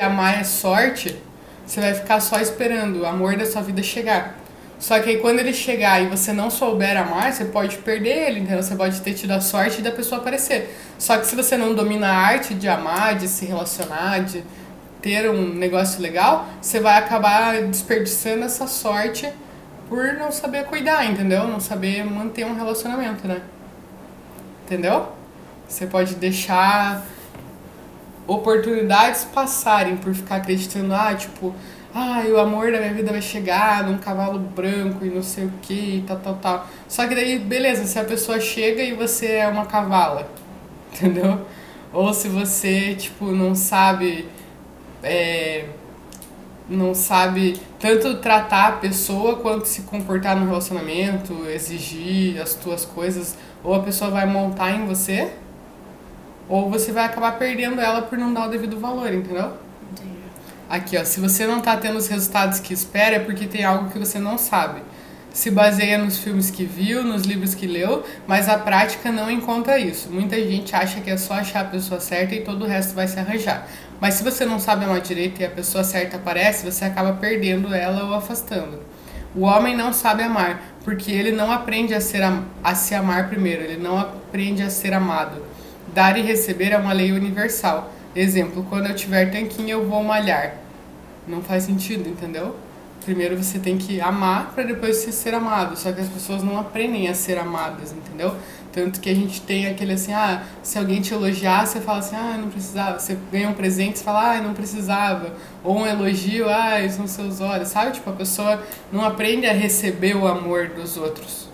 amar é sorte, você vai ficar só esperando o amor da sua vida chegar. Só que aí quando ele chegar e você não souber amar, você pode perder ele, então você pode ter tido a sorte da pessoa aparecer. Só que se você não domina a arte de amar, de se relacionar, de ter um negócio legal, você vai acabar desperdiçando essa sorte por não saber cuidar, entendeu? Não saber manter um relacionamento, né? Entendeu? Você pode deixar oportunidades passarem por ficar acreditando, ah, tipo, ah, o amor da minha vida vai chegar num cavalo branco e não sei o que, e tal, tal, tal. Só que daí, beleza, se a pessoa chega e você é uma cavala, entendeu? Ou se você, tipo, não sabe. É, não sabe tanto tratar a pessoa quanto se comportar no relacionamento, exigir as tuas coisas, ou a pessoa vai montar em você, ou você vai acabar perdendo ela por não dar o devido valor, entendeu? Entendi. Aqui, ó, se você não tá tendo os resultados que espera, é porque tem algo que você não sabe. Se baseia nos filmes que viu, nos livros que leu, mas a prática não encontra isso. Muita gente acha que é só achar a pessoa certa e todo o resto vai se arranjar. Mas se você não sabe amar direito e a pessoa certa aparece, você acaba perdendo ela ou afastando. O homem não sabe amar, porque ele não aprende a, ser, a se amar primeiro, ele não aprende a ser amado. Dar e receber é uma lei universal. Exemplo, quando eu tiver tanquinho eu vou malhar. Não faz sentido, entendeu? Primeiro você tem que amar para depois você ser amado. Só que as pessoas não aprendem a ser amadas, entendeu? Tanto que a gente tem aquele assim, ah, se alguém te elogiar, você fala assim, ah, não precisava. Você ganha um presente, você fala, ah, não precisava. Ou um elogio, ah, são seus olhos, sabe? Tipo, a pessoa não aprende a receber o amor dos outros.